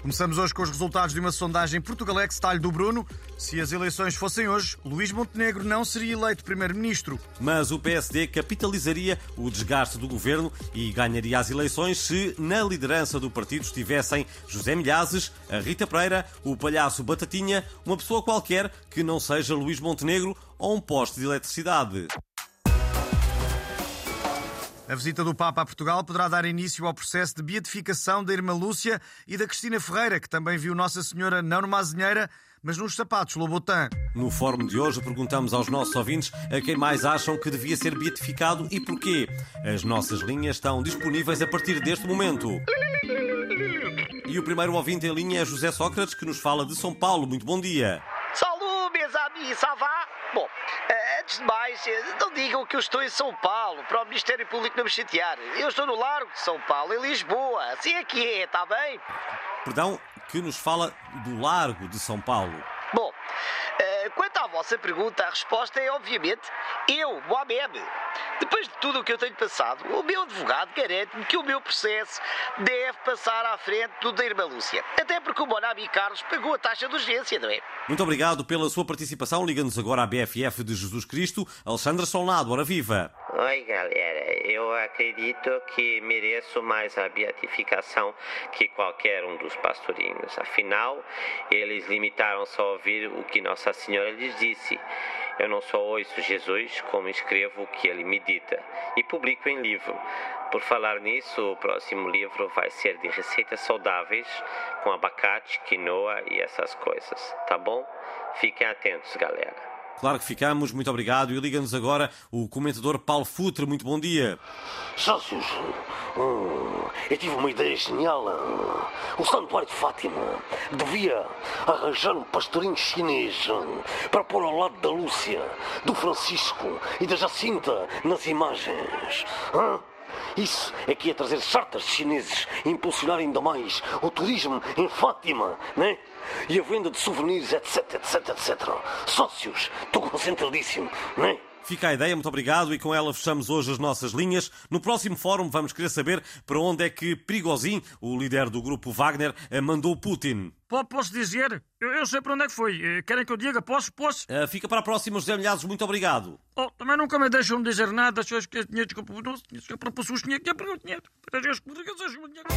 Começamos hoje com os resultados de uma sondagem Portugalex Talho do Bruno. Se as eleições fossem hoje, Luís Montenegro não seria eleito primeiro-ministro. Mas o PSD capitalizaria o desgaste do governo e ganharia as eleições se na liderança do partido estivessem José Milhazes, a Rita Pereira, o palhaço Batatinha, uma pessoa qualquer que não seja Luís Montenegro ou um poste de eletricidade. A visita do Papa a Portugal poderá dar início ao processo de beatificação da irmã Lúcia e da Cristina Ferreira, que também viu Nossa Senhora não numa azinheira, mas nos sapatos Lobotan. No fórum de hoje perguntamos aos nossos ouvintes a quem mais acham que devia ser beatificado e porquê. As nossas linhas estão disponíveis a partir deste momento. E o primeiro ouvinte em linha é José Sócrates, que nos fala de São Paulo. Muito bom dia. Salut, mes amis, ça va? Bom, eh, antes de mais, não digam que eu estou em São Paulo, para o Ministério Público não me chatear. Eu estou no Largo de São Paulo, em Lisboa. Assim é que é, está bem? Perdão, que nos fala do Largo de São Paulo. Bom, eh, quanto à vossa pergunta, a resposta é obviamente eu, Mohamed. Depois de tudo o que eu tenho passado, o meu advogado garante-me que o meu processo deve passar à frente do da irmã Lúcia. Até porque o Bonami Carlos pagou a taxa de urgência, não é? Muito obrigado pela sua participação. Liga-nos agora à BFF de Jesus Cristo. Alexandra Solnado, ora viva. Oi, galera. Eu acredito que mereço mais a beatificação que qualquer um dos pastorinhos. Afinal, eles limitaram-se a ouvir o que Nossa Senhora lhes disse. Eu não só ouço Jesus, como escrevo o que ele me dita e publico em livro. Por falar nisso, o próximo livro vai ser de receitas saudáveis com abacate, quinoa e essas coisas, tá bom? Fiquem atentos, galera. Claro que ficamos, muito obrigado. E liga-nos agora o comentador Paulo Futre. Muito bom dia. Sócios, hum, eu tive uma ideia genial. O Santuário de Fátima devia arranjar um pastorinho chinês para pôr ao lado da Lúcia, do Francisco e da Jacinta nas imagens. hã? Isso é que ia trazer charters chineses e impulsionar ainda mais o turismo em Fátima, né? E a venda de souvenirs, etc, etc, etc. Sócios, estou concentradíssimo, né? Fica a ideia, muito obrigado. E com ela fechamos hoje as nossas linhas. No próximo fórum vamos querer saber para onde é que Prigozhin, o líder do grupo Wagner, eh, mandou Putin. Po- Posso dizer? Eu, eu sei para onde é que foi. Eh, Querem que eu diga? Posso? Posso? Eh, Fica para a próxima, José Milhazes. Muito obrigado. Oh, também nunca me deixam dizer nada. Se eu esqueço dinheiro, desculpa. Não, desculpa, para pessoas que tinha que é para o dinheiro. Para as coisas o dinheiro.